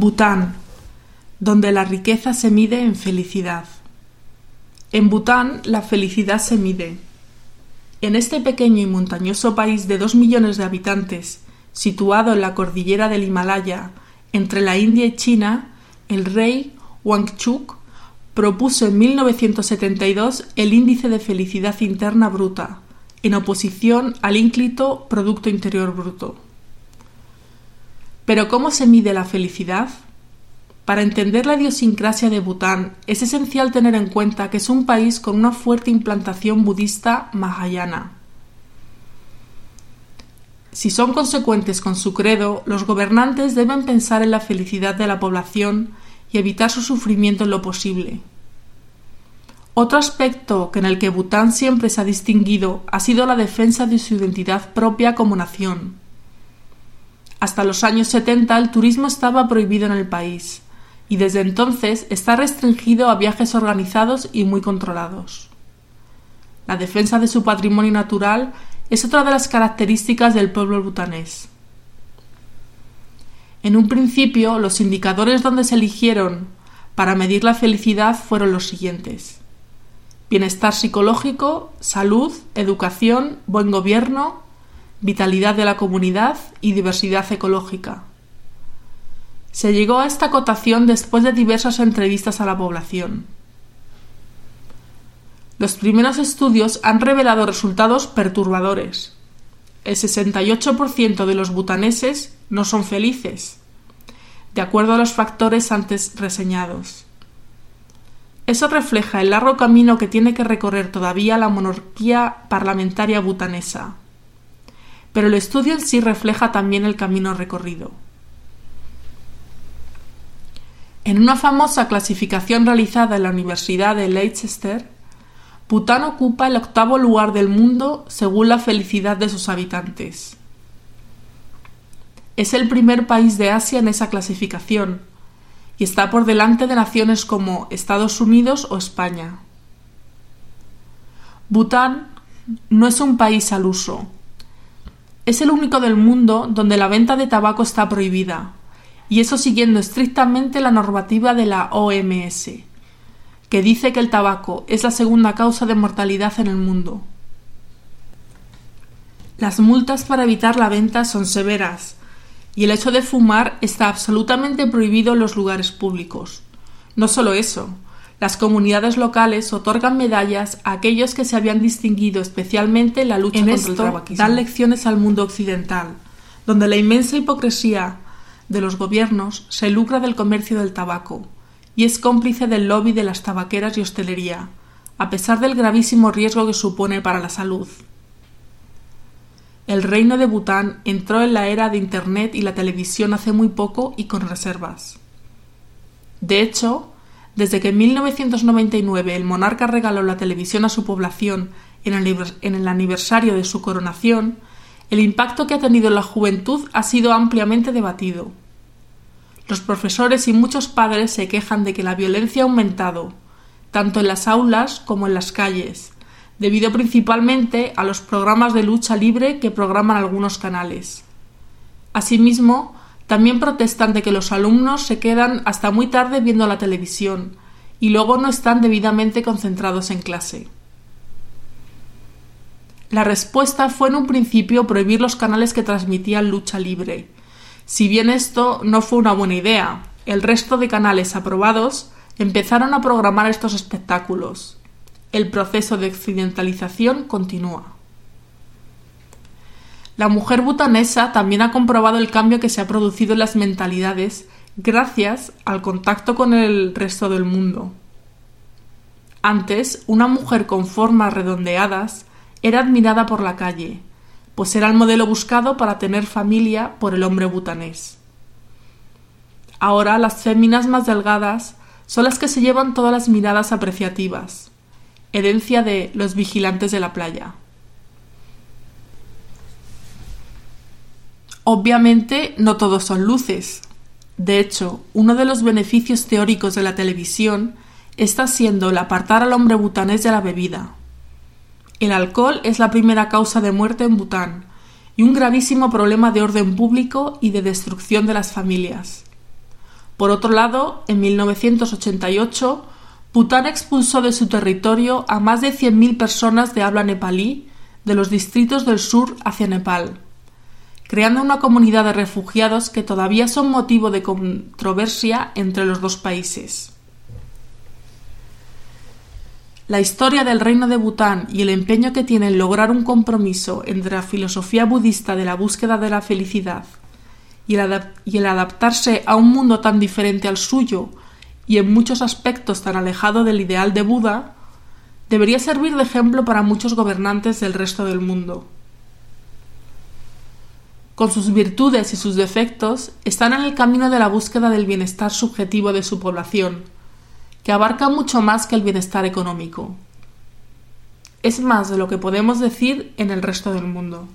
Bután, donde la riqueza se mide en felicidad. En Bután la felicidad se mide. En este pequeño y montañoso país de dos millones de habitantes, situado en la cordillera del Himalaya, entre la India y China, el rey Wangchuk propuso en 1972 el índice de felicidad interna bruta, en oposición al ínclito Producto Interior Bruto. Pero ¿cómo se mide la felicidad? Para entender la idiosincrasia de Bután es esencial tener en cuenta que es un país con una fuerte implantación budista mahayana. Si son consecuentes con su credo, los gobernantes deben pensar en la felicidad de la población y evitar su sufrimiento en lo posible. Otro aspecto que en el que Bután siempre se ha distinguido ha sido la defensa de su identidad propia como nación. Hasta los años 70 el turismo estaba prohibido en el país y desde entonces está restringido a viajes organizados y muy controlados. La defensa de su patrimonio natural es otra de las características del pueblo butanés. En un principio, los indicadores donde se eligieron para medir la felicidad fueron los siguientes. Bienestar psicológico, salud, educación, buen gobierno, vitalidad de la comunidad y diversidad ecológica. Se llegó a esta cotación después de diversas entrevistas a la población. Los primeros estudios han revelado resultados perturbadores. El 68% de los butaneses no son felices, de acuerdo a los factores antes reseñados. Eso refleja el largo camino que tiene que recorrer todavía la monarquía parlamentaria butanesa, pero el estudio en sí refleja también el camino recorrido. En una famosa clasificación realizada en la Universidad de Leicester, Bután ocupa el octavo lugar del mundo según la felicidad de sus habitantes. Es el primer país de Asia en esa clasificación y está por delante de naciones como Estados Unidos o España. Bután no es un país al uso, es el único del mundo donde la venta de tabaco está prohibida, y eso siguiendo estrictamente la normativa de la OMS, que dice que el tabaco es la segunda causa de mortalidad en el mundo. Las multas para evitar la venta son severas, y el hecho de fumar está absolutamente prohibido en los lugares públicos. No solo eso, las comunidades locales otorgan medallas a aquellos que se habían distinguido especialmente en la lucha contra el tabaquismo. Dan lecciones al mundo occidental, donde la inmensa hipocresía de los gobiernos se lucra del comercio del tabaco y es cómplice del lobby de las tabaqueras y hostelería, a pesar del gravísimo riesgo que supone para la salud. El reino de Bután entró en la era de Internet y la televisión hace muy poco y con reservas. De hecho, desde que en 1999 el monarca regaló la televisión a su población en el, aniversario de su coronación, el impacto que ha tenido en la juventud ha sido ampliamente debatido. Los profesores y muchos padres se quejan de que la violencia ha aumentado, tanto en las aulas como en las calles, debido principalmente a los programas de lucha libre que programan algunos canales. Asimismo, también protestan de que los alumnos se quedan hasta muy tarde viendo la televisión y luego no están debidamente concentrados en clase. La respuesta fue en un principio prohibir los canales que transmitían lucha libre. Si bien esto no fue una buena idea, el resto de canales aprobados empezaron a programar estos espectáculos. El proceso de occidentalización continúa. La mujer butanesa también ha comprobado el cambio que se ha producido en las mentalidades gracias al contacto con el resto del mundo. Antes, una mujer con formas redondeadas era admirada por la calle, pues era el modelo buscado para tener familia por el hombre butanés. Ahora las féminas más delgadas son las que se llevan todas las miradas apreciativas, herencia de los vigilantes de la playa. Obviamente no todos son luces. De hecho, uno de los beneficios teóricos de la televisión está siendo el apartar al hombre butanés de la bebida. El alcohol es la primera causa de muerte en Bután y un gravísimo problema de orden público y de destrucción de las familias. Por otro lado, en 1988, Bután expulsó de su territorio a más de 100.000 personas de habla nepalí de los distritos del sur hacia Nepal, creando una comunidad de refugiados que todavía son motivo de controversia entre los dos países. La historia del reino de Bután y el empeño que tiene en lograr un compromiso entre la filosofía budista de la búsqueda de la felicidad y el, adaptarse a un mundo tan diferente al suyo y en muchos aspectos tan alejado del ideal de Buda, debería servir de ejemplo para muchos gobernantes del resto del mundo. Con sus virtudes y sus defectos, están en el camino de la búsqueda del bienestar subjetivo de su población, que abarca mucho más que el bienestar económico. Es más de lo que podemos decir en el resto del mundo.